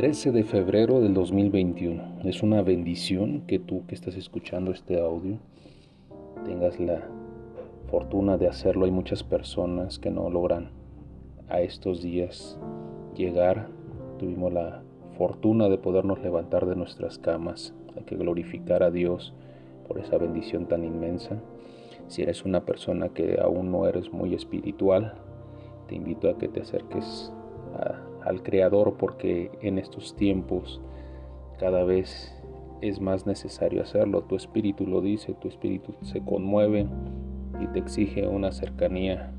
13 de febrero del 2021. Es una bendición que tú que estás escuchando este audio tengas la fortuna de hacerlo. Hay muchas personas que no logran a estos días llegar. Tuvimos la fortuna de podernos levantar de nuestras camas. Hay que glorificar a Dios por esa bendición tan inmensa. Si eres una persona que aún no eres muy espiritual, te invito a que te acerques a al Creador porque en estos tiempos cada vez es más necesario hacerlo. Tu espíritu lo dice, tu espíritu se conmueve y te exige una cercanía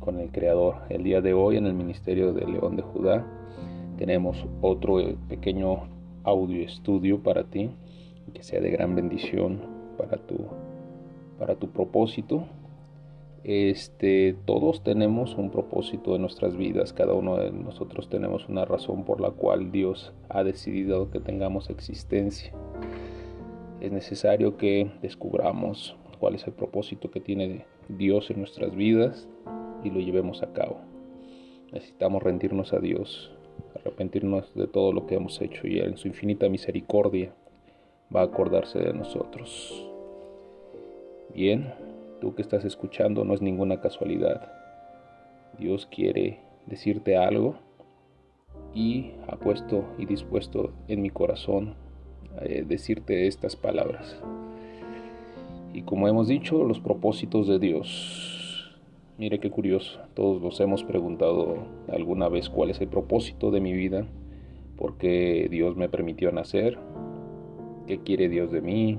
con el Creador. El día de hoy en el Ministerio de León de Judá tenemos otro pequeño audio estudio para ti que sea de gran bendición para tu, para tu propósito este, todos tenemos un propósito en nuestras vidas, cada uno de nosotros tenemos una razón por la cual Dios ha decidido que tengamos existencia. Es necesario que descubramos cuál es el propósito que tiene Dios en nuestras vidas y lo llevemos a cabo. Necesitamos rendirnos a Dios, arrepentirnos de todo lo que hemos hecho y en su infinita misericordia va a acordarse de nosotros. Bien, Tú que estás escuchando no es ninguna casualidad. Dios quiere decirte algo y ha puesto y dispuesto en mi corazón eh, decirte estas palabras. Y como hemos dicho, los propósitos de Dios. Mire qué curioso, todos nos hemos preguntado alguna vez cuál es el propósito de mi vida, por qué Dios me permitió nacer, qué quiere Dios de mí.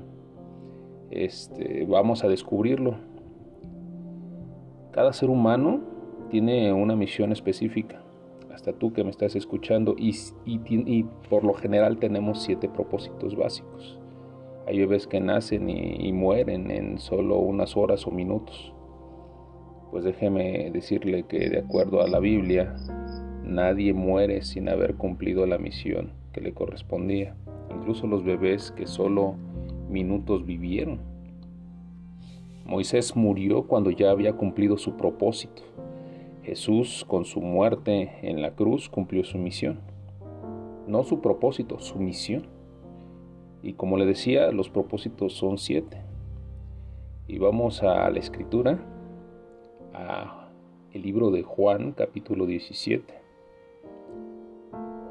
Este, vamos a descubrirlo cada ser humano tiene una misión específica, hasta tú que me estás escuchando, y, por lo general tenemos siete propósitos básicos. Hay bebés que nacen y, mueren en solo unas horas o minutos. Pues déjeme decirle que de acuerdo a la Biblia, nadie muere sin haber cumplido la misión que le correspondía. Incluso los bebés que solo minutos vivieron Moisés murió cuando ya había cumplido su propósito. Jesús, con su muerte en la cruz, cumplió su misión. No su propósito, su misión. Y como le decía, los propósitos son siete. Y vamos a la escritura, a el libro de Juan, capítulo 17.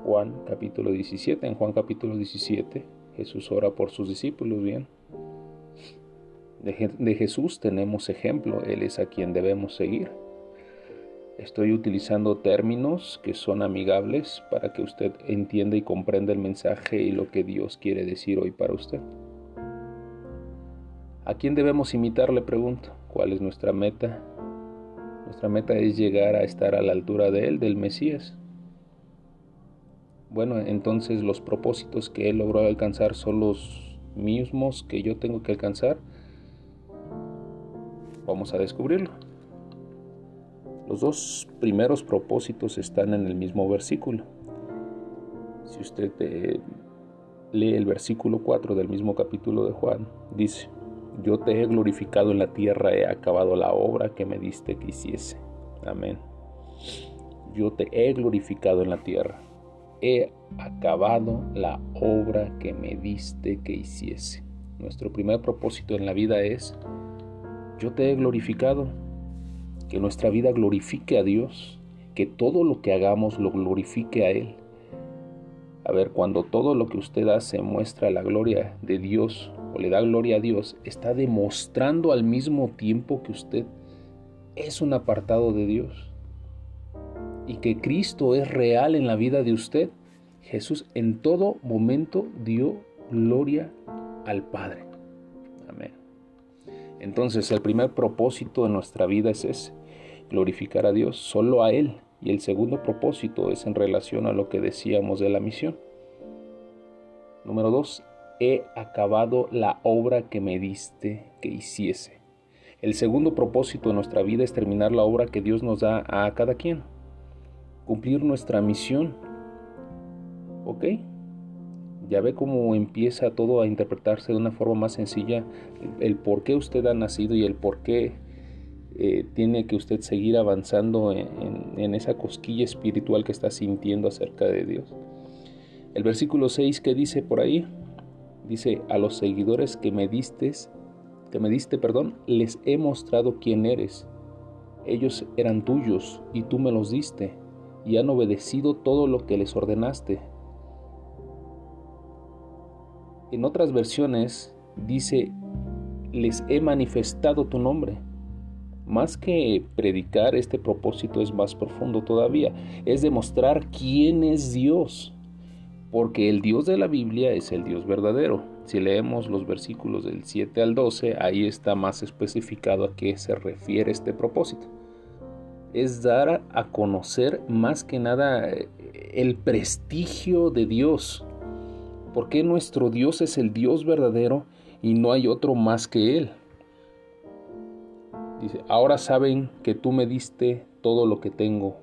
Juan, capítulo 17. En Juan, capítulo 17, Jesús ora por sus discípulos, bien. De, Jesús tenemos ejemplo, Él es a quien debemos seguir. Estoy utilizando términos que son amigables para que usted entienda y comprenda el mensaje y lo que Dios quiere decir hoy para usted. ¿A quién debemos imitar? Le pregunto. ¿Cuál es nuestra meta? Nuestra meta es llegar a estar a la altura de Él, del Mesías. Bueno, entonces los propósitos que Él logró alcanzar son los mismos que yo tengo que alcanzar. Vamos a descubrirlo. Los dos primeros propósitos están en el mismo versículo. Si usted eh, lee el versículo 4 del mismo capítulo de Juan, dice, yo te he glorificado en la tierra, he acabado la obra que me diste que hiciese. Amén. Yo te he glorificado en la tierra, he acabado la obra que me diste que hiciese. Nuestro primer propósito en la vida es yo te he glorificado, que nuestra vida glorifique a Dios, que todo lo que hagamos lo glorifique a Él. A ver, cuando todo lo que usted hace muestra la gloria de Dios o le da gloria a Dios, está demostrando al mismo tiempo que usted es un apartado de Dios y que Cristo es real en la vida de usted. Jesús en todo momento dio gloria al Padre. Entonces el primer propósito de nuestra vida es ese, glorificar a Dios, solo a Él. Y el segundo propósito es en relación a lo que decíamos de la misión. Número dos, he acabado la obra que me diste que hiciese. El segundo propósito de nuestra vida es terminar la obra que Dios nos da a cada quien. Cumplir nuestra misión. ¿Ok? Ya ve cómo empieza todo a interpretarse de una forma más sencilla el, por qué usted ha nacido y el por qué eh, tiene que usted seguir avanzando en, esa cosquilla espiritual que está sintiendo acerca de Dios. El versículo 6 que dice por ahí, dice, a los seguidores que me diste, que me diste, perdón, les he mostrado quién eres. Ellos eran tuyos y tú me los diste y han obedecido todo lo que les ordenaste. En otras versiones dice, les he manifestado tu nombre. Más que predicar, este propósito es más profundo todavía, es demostrar quién es Dios, porque el Dios de la Biblia es el Dios verdadero. Si leemos los versículos del 7 al 12, ahí está más especificado a qué se refiere este propósito. Es dar a conocer más que nada eh, el prestigio de Dios, porque nuestro Dios es el Dios verdadero y no hay otro más que Él. Dice, ahora saben que tú me diste todo lo que tengo,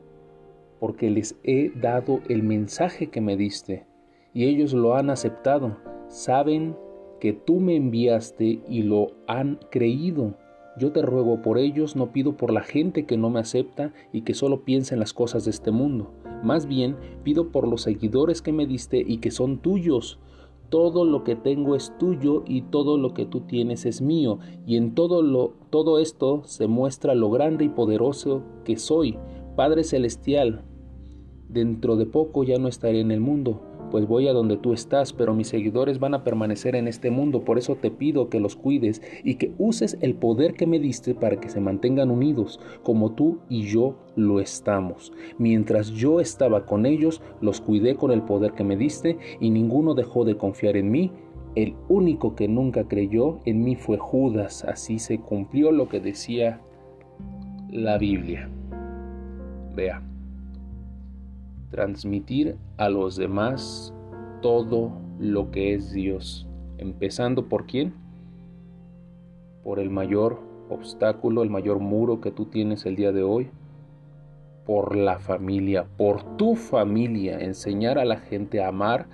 porque les he dado el mensaje que me diste, y ellos lo han aceptado. Saben que tú me enviaste y lo han creído. Yo te ruego por ellos, no pido por la gente que no me acepta y que solo piensa en las cosas de este mundo. Más bien, pido por los seguidores que me diste y que son tuyos, todo lo que tengo es tuyo y todo lo que tú tienes es mío, y en todo lo todo esto se muestra lo grande y poderoso que soy, Padre celestial. Dentro de poco ya no estaré en el mundo, pues voy a donde tú estás, pero mis seguidores van a permanecer en este mundo, por eso te pido que los cuides y que uses el poder que me diste para que se mantengan unidos, como tú y yo lo estamos. Mientras yo estaba con ellos, los cuidé con el poder que me diste y ninguno dejó de confiar en mí. El único que nunca creyó en mí fue Judas, así se cumplió lo que decía la Biblia. Vea transmitir a los demás todo lo que es Dios, empezando por quién? Por el mayor obstáculo, el mayor muro que tú tienes el día de hoy, por la familia, por tu familia, enseñar a la gente a amar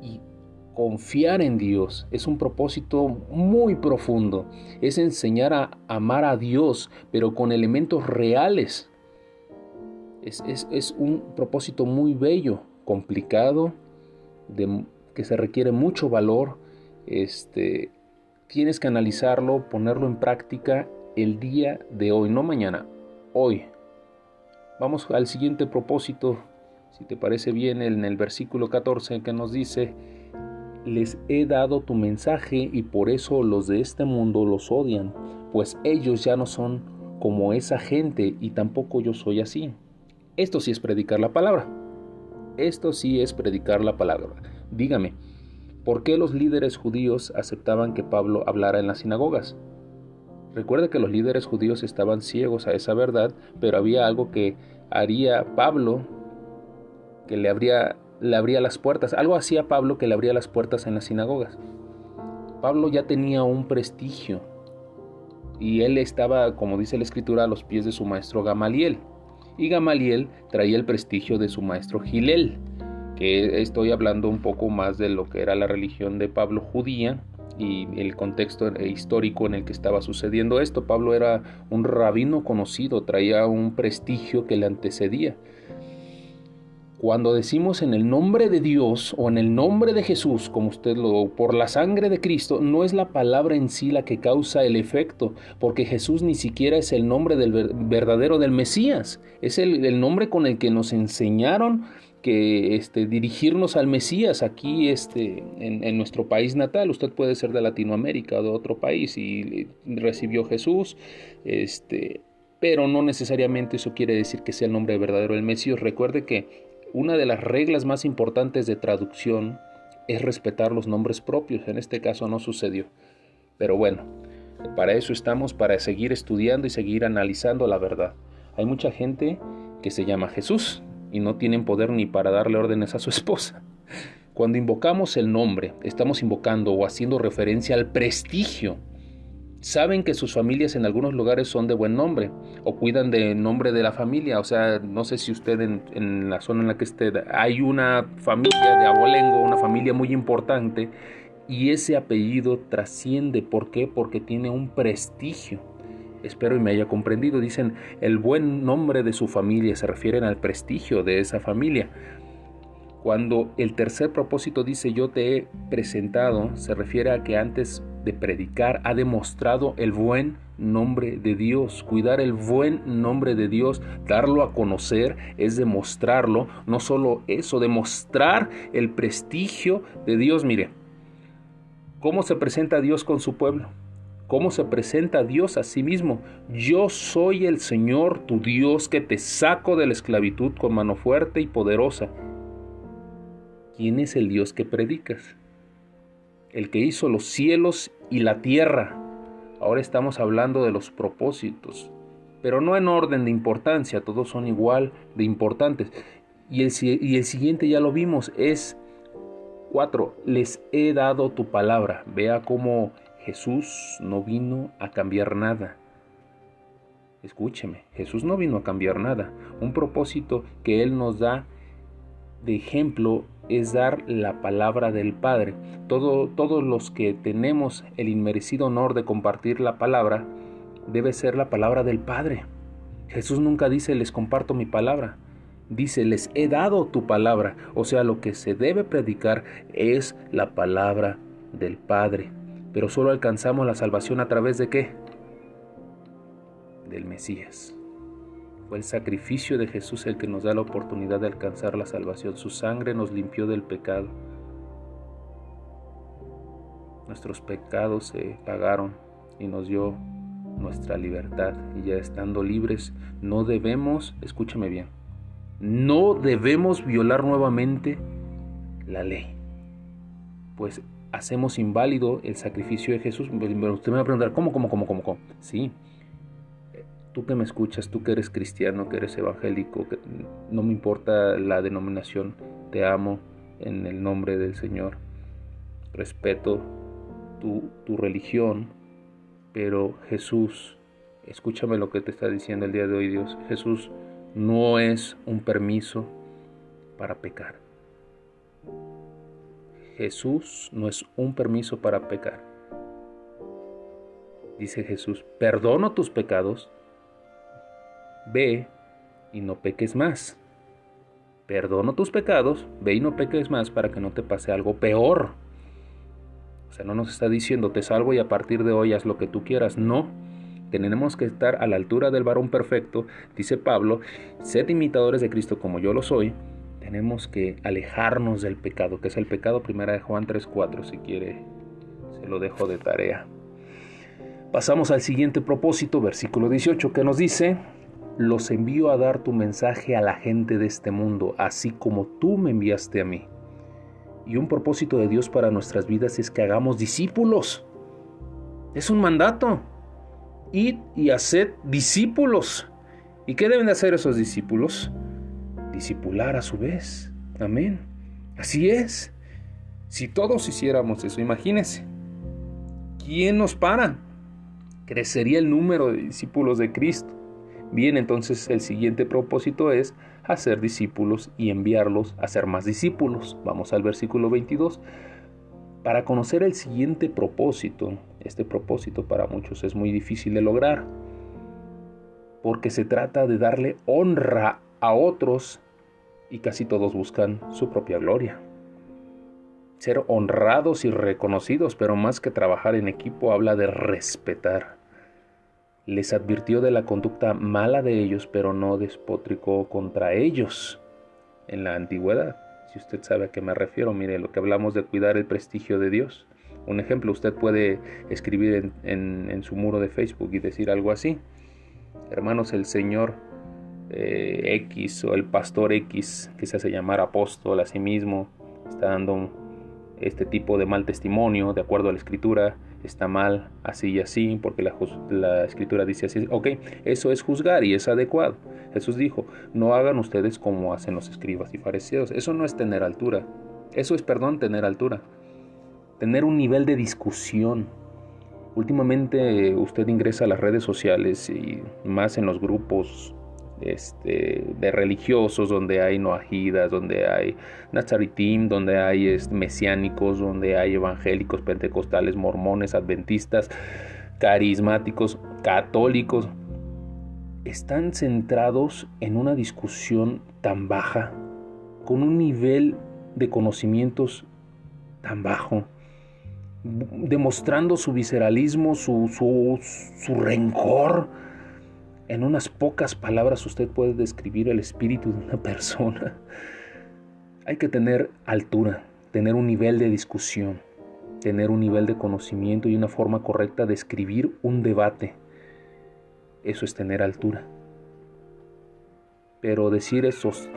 y confiar en Dios. Es un propósito muy profundo, es enseñar a amar a Dios, pero con elementos reales es, un propósito muy bello, complicado, de, que se requiere mucho valor. Este, tienes que analizarlo, ponerlo en práctica el día de hoy, no mañana, hoy. Vamos al siguiente propósito, si te parece bien, en el versículo 14 que nos dice, les he dado tu mensaje y por eso los de este mundo los odian, pues ellos ya no son como esa gente y tampoco yo soy así. Esto sí es predicar la palabra. Esto sí es predicar la palabra. Dígame, ¿por qué los líderes judíos aceptaban que Pablo hablara en las sinagogas? Recuerde que los líderes judíos estaban ciegos a esa verdad, pero había algo que haría Pablo que le abría, le abría las puertas. Algo hacía Pablo que le abría las puertas en las sinagogas. Pablo ya tenía un prestigio y él estaba, como dice la escritura, a los pies de su maestro Gamaliel y Gamaliel traía el prestigio de su maestro Gilel, que estoy hablando un poco más de lo que era la religión de Pablo judía y el contexto histórico en el que estaba sucediendo esto. Pablo era un rabino conocido, traía un prestigio que le antecedía. Cuando decimos en el nombre de Dios o en el nombre de Jesús, como usted lo, por la sangre de Cristo, no es la palabra en sí la que causa el efecto, porque Jesús ni siquiera es el nombre del verdadero del Mesías, es el, nombre con el que nos enseñaron que este, dirigirnos al Mesías aquí este, en, en, nuestro país natal. Usted puede ser de Latinoamérica o de otro país y recibió Jesús, este, pero no necesariamente eso quiere decir que sea el nombre verdadero del Mesías. Recuerde que una de las reglas más importantes de traducción es respetar los nombres propios. En este caso no sucedió. Pero bueno, para eso estamos, para seguir estudiando y seguir analizando la verdad. Hay mucha gente que se llama Jesús y no tienen poder ni para darle órdenes a su esposa. Cuando invocamos el nombre, estamos invocando o haciendo referencia al prestigio saben que sus familias en algunos lugares son de buen nombre o cuidan del nombre de la familia. O sea, no sé si usted en, la zona en la que esté hay una familia de abolengo, una familia muy importante y ese apellido trasciende. ¿Por qué? Porque tiene un prestigio. Espero y me haya comprendido. Dicen el buen nombre de su familia, se refieren al prestigio de esa familia. Cuando el tercer propósito dice yo te he presentado, se refiere a que antes de predicar ha demostrado el buen nombre de Dios. Cuidar el buen nombre de Dios, darlo a conocer, es demostrarlo. No solo eso, demostrar el prestigio de Dios. Mire, ¿cómo se presenta Dios con su pueblo? ¿Cómo se presenta Dios a sí mismo? Yo soy el Señor, tu Dios, que te saco de la esclavitud con mano fuerte y poderosa. ¿Quién es el Dios que predicas? El que hizo los cielos y la tierra. Ahora estamos hablando de los propósitos, pero no en orden de importancia, todos son igual de importantes. Y el, y el siguiente ya lo vimos, es 4. Les he dado tu palabra. Vea cómo Jesús no vino a cambiar nada. Escúcheme, Jesús no vino a cambiar nada. Un propósito que Él nos da de ejemplo es dar la palabra del Padre. Todo, todos los que tenemos el inmerecido honor de compartir la palabra, debe ser la palabra del Padre. Jesús nunca dice les comparto mi palabra. Dice, les he dado tu palabra. O sea, lo que se debe predicar es la palabra del Padre. Pero solo alcanzamos la salvación a través de qué? Del Mesías. Fue el sacrificio de Jesús el que nos da la oportunidad de alcanzar la salvación. Su sangre nos limpió del pecado. Nuestros pecados se pagaron y nos dio nuestra libertad. Y ya estando libres, no debemos, escúchame bien, no debemos violar nuevamente la ley. Pues hacemos inválido el sacrificio de Jesús. Usted me va a preguntar, ¿cómo, cómo, cómo, cómo? cómo? Sí. Tú que me escuchas, tú que eres cristiano, que eres evangélico, que no me importa la denominación, te amo en el nombre del Señor. Respeto tu, tu religión, pero Jesús, escúchame lo que te está diciendo el día de hoy Dios. Jesús no es un permiso para pecar. Jesús no es un permiso para pecar. Dice Jesús, perdono tus pecados, ve y no peques más. Perdono tus pecados, ve y no peques más para que no te pase algo peor. O sea, no nos está diciendo te salvo y a partir de hoy haz lo que tú quieras. No, tenemos que estar a la altura del varón perfecto, dice Pablo, sed imitadores de Cristo como yo lo soy, tenemos que alejarnos del pecado, que es el pecado primera de Juan 3.4, si quiere, se lo dejo de tarea. Pasamos al siguiente propósito, versículo 18, que nos dice, los envío a dar tu mensaje a la gente de este mundo, así como tú me enviaste a mí. Y un propósito de Dios para nuestras vidas es que hagamos discípulos. Es un mandato. Id y haced discípulos. ¿Y qué deben de hacer esos discípulos? discipular a su vez. Amén. Así es. Si todos hiciéramos eso, imagínense. ¿Quién nos para? Crecería el número de discípulos de Cristo. Bien, entonces el siguiente propósito es hacer discípulos y enviarlos a ser más discípulos. Vamos al versículo 22. Para conocer el siguiente propósito, este propósito para muchos es muy difícil de lograr, porque se trata de darle honra a otros y casi todos buscan su propia gloria. Ser honrados y reconocidos, pero más que trabajar en equipo habla de respetar. Les advirtió de la conducta mala de ellos, pero no despotricó contra ellos. En la antigüedad, si usted sabe a qué me refiero, mire lo que hablamos de cuidar el prestigio de Dios. Un ejemplo, usted puede escribir en, su muro de Facebook y decir algo así. Hermanos, el Señor eh, X o el pastor X que se hace llamar apóstol a sí mismo está dando este tipo de mal testimonio de acuerdo a la escritura está mal así y así porque la, la escritura dice así ok eso es juzgar y es adecuado. Jesús dijo no hagan ustedes como hacen los escribas y fariseos. Eso no es tener altura. Eso es perdón tener altura. Tener un nivel de discusión. Últimamente usted ingresa a las redes sociales y más en los grupos este, de religiosos, donde hay noajidas, donde hay nazaritim, donde hay mesiánicos, donde hay evangélicos, pentecostales, mormones, adventistas, carismáticos, católicos, están centrados en una discusión tan baja, con un nivel de conocimientos tan bajo, demostrando su visceralismo, su, su, su rencor. En unas pocas palabras usted puede describir el espíritu de una persona. Hay que tener altura, tener un nivel de discusión, tener un nivel de conocimiento y una forma correcta de escribir un debate. Eso es tener altura. Pero decir esos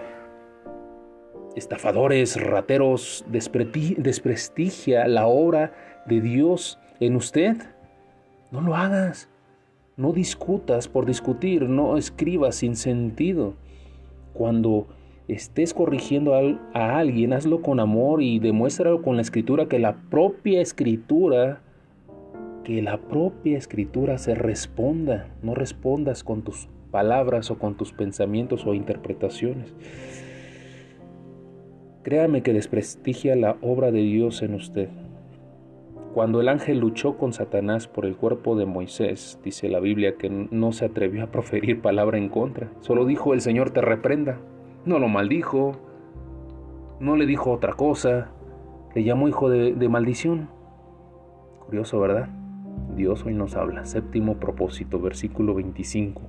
estafadores, rateros, desprestigia la obra de Dios en usted. No lo hagas. No discutas por discutir, no escribas sin sentido. Cuando estés corrigiendo a, alguien, hazlo con amor y demuéstralo con la escritura que la propia escritura, que la propia escritura se responda. No respondas con tus palabras o con tus pensamientos o interpretaciones. Créame que desprestigia la obra de Dios en usted. Cuando el ángel luchó con Satanás por el cuerpo de Moisés, dice la Biblia que no se atrevió a proferir palabra en contra, solo dijo el Señor te reprenda. No lo maldijo, no le dijo otra cosa, le llamó hijo de, de maldición. Curioso, ¿verdad? Dios hoy nos habla. Séptimo propósito, versículo 25.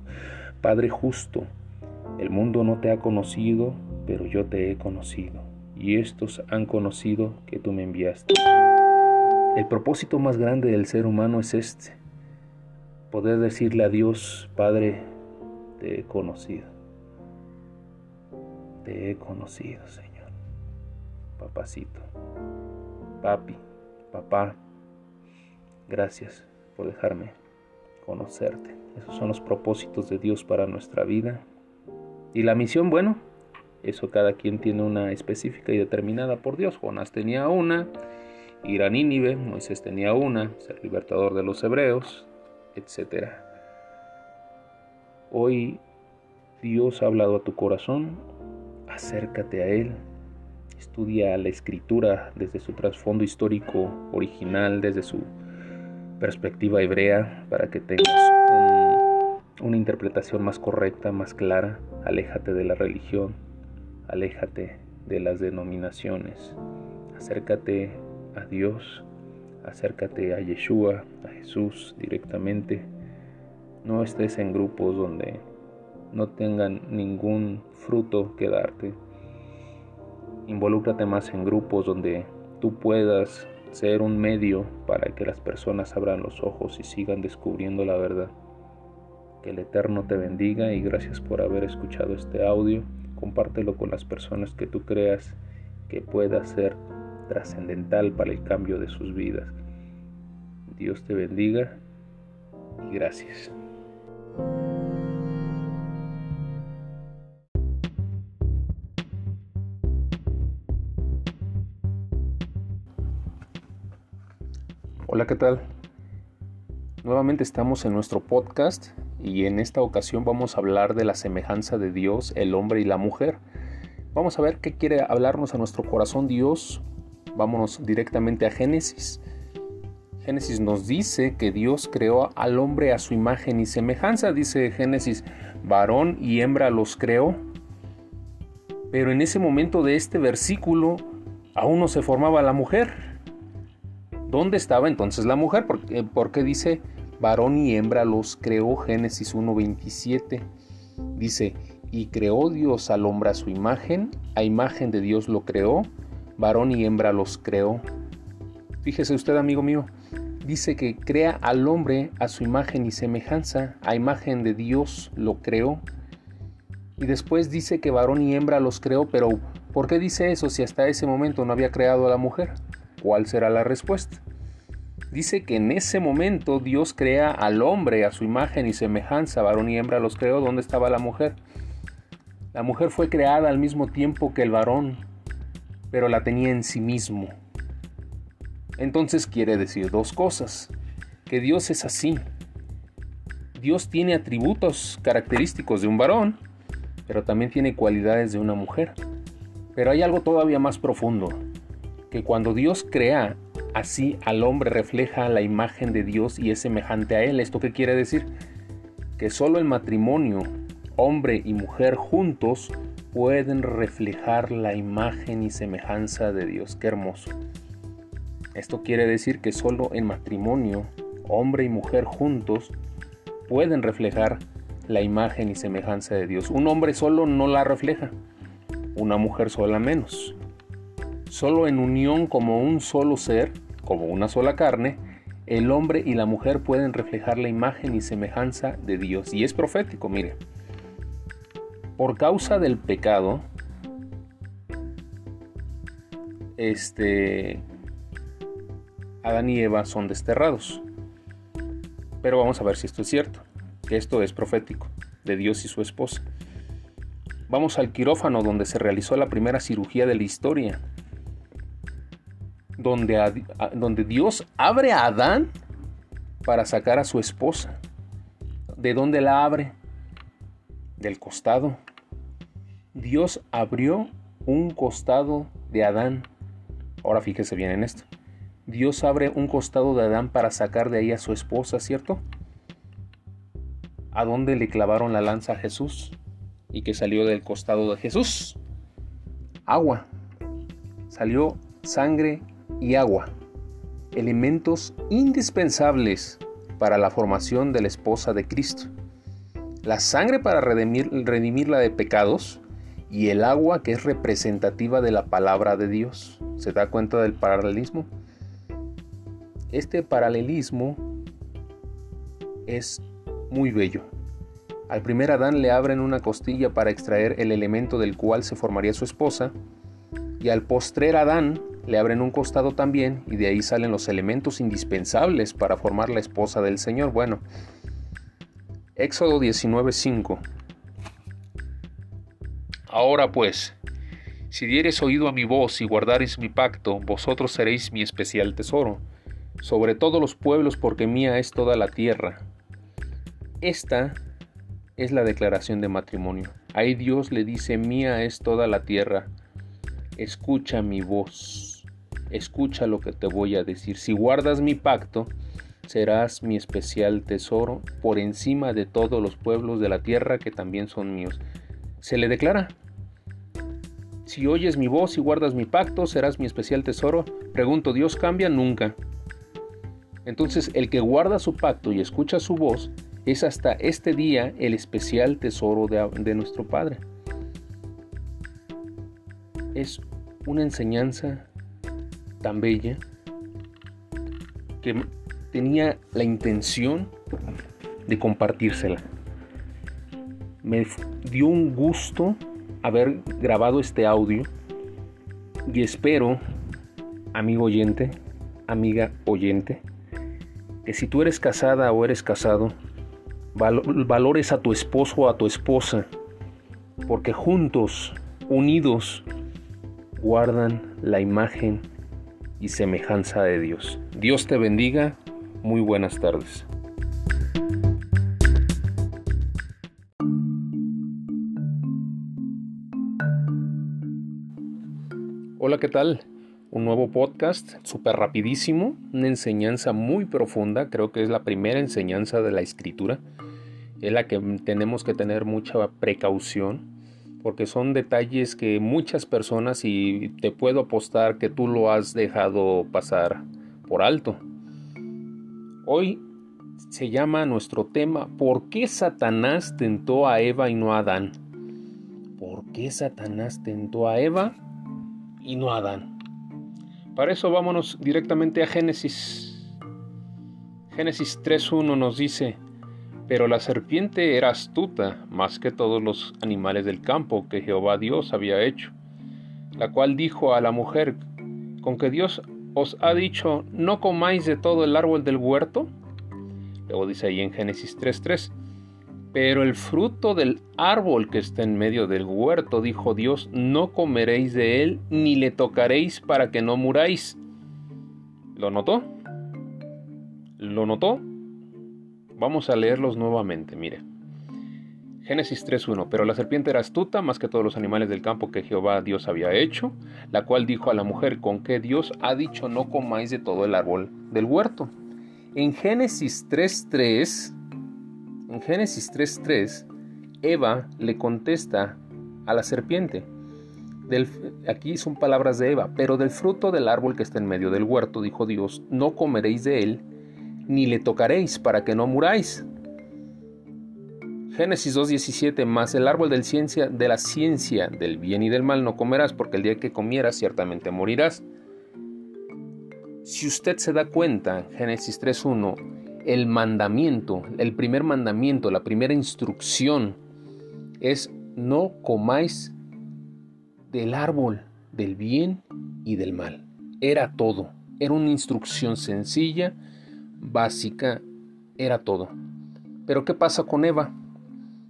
Padre justo, el mundo no te ha conocido, pero yo te he conocido, y estos han conocido que tú me enviaste. El propósito más grande del ser humano es este, poder decirle a Dios, Padre, te he conocido. Te he conocido, Señor. Papacito, papi, papá, gracias por dejarme conocerte. Esos son los propósitos de Dios para nuestra vida. Y la misión, bueno, eso cada quien tiene una específica y determinada por Dios. Jonás tenía una, ir a Nínive, Moisés tenía una, ser libertador de los hebreos, etc. Hoy Dios ha hablado a tu corazón, acércate a Él, estudia la escritura desde su trasfondo histórico original, desde su perspectiva hebrea, para que tengas una interpretación más correcta, más clara. Aléjate de la religión, aléjate de las denominaciones, acércate a Dios, acércate a Yeshua, a Jesús directamente. No estés en grupos donde no tengan ningún fruto que darte. Involúcrate más en grupos donde tú puedas ser un medio para que las personas abran los ojos y sigan descubriendo la verdad. Que el Eterno te bendiga y gracias por haber escuchado este audio. Compártelo con las personas que tú creas que pueda ser trascendental para el cambio de sus vidas. Dios te bendiga y gracias. Hola, ¿qué tal? Nuevamente estamos en nuestro podcast y en esta ocasión vamos a hablar de la semejanza de Dios, el hombre y la mujer. Vamos a ver qué quiere hablarnos a nuestro corazón Dios Vámonos directamente a Génesis. Génesis nos dice que Dios creó al hombre a su imagen y semejanza, dice Génesis, varón y hembra los creó. Pero en ese momento de este versículo aún no se formaba la mujer. ¿Dónde estaba entonces la mujer? Porque, porque dice varón y hembra los creó Génesis 1.27. Dice, y creó Dios al hombre a su imagen, a imagen de Dios lo creó, varón y hembra los creó. Fíjese usted, amigo mío, dice que crea al hombre a su imagen y semejanza, a imagen de Dios lo creó. Y después dice que varón y hembra los creó, pero ¿por qué dice eso si hasta ese momento no había creado a la mujer? ¿Cuál será la respuesta? Dice que en ese momento Dios crea al hombre a su imagen y semejanza, varón y hembra los creó. ¿Dónde estaba la mujer? La mujer fue creada al mismo tiempo que el varón, pero la tenía en sí mismo. Entonces quiere decir dos cosas, que Dios es así. Dios tiene atributos característicos de un varón, pero también tiene cualidades de una mujer. Pero hay algo todavía más profundo, que cuando Dios crea así al hombre refleja la imagen de Dios y es semejante a él. ¿Esto qué quiere decir? Que solo el matrimonio, hombre y mujer juntos, pueden reflejar la imagen y semejanza de Dios. Qué hermoso. Esto quiere decir que solo en matrimonio, hombre y mujer juntos, pueden reflejar la imagen y semejanza de Dios. Un hombre solo no la refleja, una mujer sola menos. Solo en unión como un solo ser, como una sola carne, el hombre y la mujer pueden reflejar la imagen y semejanza de Dios. Y es profético, mire. Por causa del pecado, este, Adán y Eva son desterrados. Pero vamos a ver si esto es cierto, que esto es profético, de Dios y su esposa. Vamos al quirófano donde se realizó la primera cirugía de la historia, donde, donde Dios abre a Adán para sacar a su esposa. ¿De dónde la abre? Del costado. Dios abrió un costado de Adán. Ahora fíjese bien en esto. Dios abre un costado de Adán para sacar de ahí a su esposa, ¿cierto? ¿A dónde le clavaron la lanza a Jesús? ¿Y que salió del costado de Jesús? Agua. Salió sangre y agua, elementos indispensables para la formación de la esposa de Cristo. La sangre para redimir, redimirla de pecados y el agua que es representativa de la palabra de Dios. ¿Se da cuenta del paralelismo? Este paralelismo es muy bello. Al primer Adán le abren una costilla para extraer el elemento del cual se formaría su esposa, y al postrer Adán le abren un costado también y de ahí salen los elementos indispensables para formar la esposa del Señor. Bueno, Éxodo 19:5. Ahora pues, si dieres oído a mi voz y guardareis mi pacto, vosotros seréis mi especial tesoro, sobre todos los pueblos, porque mía es toda la tierra. Esta es la declaración de matrimonio. Ahí Dios le dice, mía es toda la tierra, escucha mi voz escucha lo que te voy a decir. Si guardas mi pacto, serás mi especial tesoro por encima de todos los pueblos de la tierra que también son míos. Se le declara. Si oyes mi voz y guardas mi pacto, serás mi especial tesoro. Pregunto, ¿Dios cambia? Nunca. Entonces, el que guarda su pacto y escucha su voz es hasta este día el especial tesoro de, nuestro Padre. Es una enseñanza tan bella que tenía la intención de compartírsela. Me dio un gusto haber grabado este audio y espero, amigo oyente, amiga oyente, que si tú eres casada o eres casado, valores a tu esposo o a tu esposa, porque juntos, unidos, guardan la imagen y semejanza de Dios. Dios te bendiga. Muy buenas tardes. Hola, ¿qué tal? Un nuevo podcast, súper rapidísimo, una enseñanza muy profunda, creo que es la primera enseñanza de la escritura, es la que tenemos que tener mucha precaución porque son detalles que muchas personas y te puedo apostar que tú lo has dejado pasar por alto. Hoy se llama nuestro tema ¿Por qué Satanás tentó a Eva y no a Adán? ¿Por qué Satanás tentó a Eva y no a Adán? Para eso vámonos directamente a Génesis. Génesis 3.1 nos dice, pero la serpiente era astuta más que todos los animales del campo que Jehová Dios había hecho, la cual dijo a la mujer, ¿con que Dios os ha dicho, no comáis de todo el árbol del huerto? Luego dice ahí en Génesis 3.3, pero el fruto del árbol que está en medio del huerto, dijo Dios, no comeréis de él, ni le tocaréis para que no muráis. ¿Lo notó? ¿Lo notó? Vamos a leerlos nuevamente, mire. Génesis 3.1. Pero la serpiente era astuta más que todos los animales del campo que Jehová Dios había hecho, la cual dijo a la mujer, con que Dios ha dicho no comáis de todo el árbol del huerto. En Génesis 3.3, en Génesis 3.3, Eva le contesta a la serpiente. aquí son palabras de Eva, pero del fruto del árbol que está en medio del huerto, dijo Dios, no comeréis de él, ni le tocaréis para que no muráis. Génesis 2.17, más el árbol del ciencia, de la ciencia del bien y del mal no comerás, porque el día que comieras ciertamente morirás. Si usted se da cuenta, Génesis 3.1, el mandamiento, el primer mandamiento, la primera instrucción es no comáis del árbol del bien y del mal. Era todo. Era una instrucción sencilla, básica, era todo. Pero ¿qué pasa con Eva?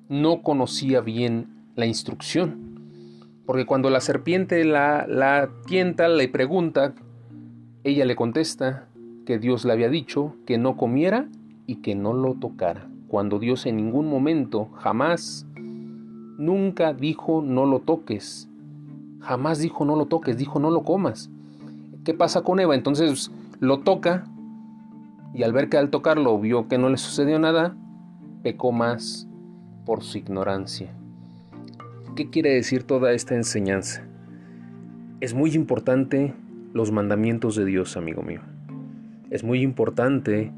no conocía bien la instrucción. Porque cuando la serpiente la, la tienta, le pregunta, ella le contesta que Dios le había dicho que no comiera y que no lo tocara. Cuando Dios en ningún momento, jamás, nunca dijo no lo toques. Jamás dijo no lo toques, dijo no lo comas. ¿Qué pasa con Eva? Entonces lo toca y al ver que al tocarlo vio que no le sucedió nada, pecó más por su ignorancia. ¿Qué quiere decir toda esta enseñanza? Es muy importante los mandamientos de Dios, amigo mío. Es muy importante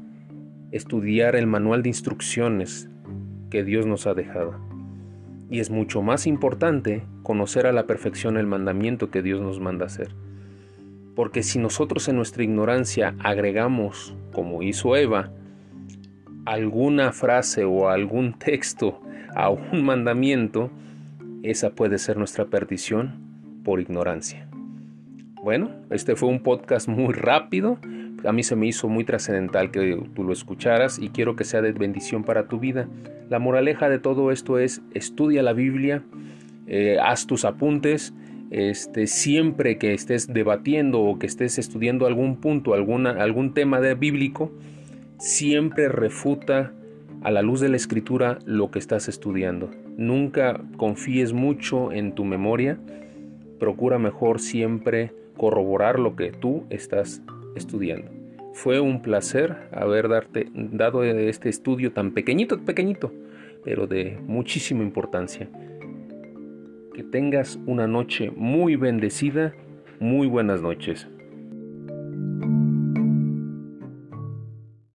estudiar el manual de instrucciones que Dios nos ha dejado. Y es mucho más importante conocer a la perfección el mandamiento que Dios nos manda hacer. Porque si nosotros en nuestra ignorancia agregamos, como hizo Eva, alguna frase o algún texto a un mandamiento, esa puede ser nuestra perdición por ignorancia. Bueno, este fue un podcast muy rápido. A mí se me hizo muy trascendental que tú lo escucharas y quiero que sea de bendición para tu vida. La moraleja de todo esto es estudia la Biblia, eh, haz tus apuntes, este, siempre que estés debatiendo o que estés estudiando algún punto, alguna, algún tema de bíblico, siempre refuta a la luz de la escritura lo que estás estudiando. Nunca confíes mucho en tu memoria, procura mejor siempre corroborar lo que tú estás estudiando. Fue un placer haber darte, dado este estudio tan pequeñito, pequeñito, pero de muchísima importancia. Que tengas una noche muy bendecida. Muy buenas noches.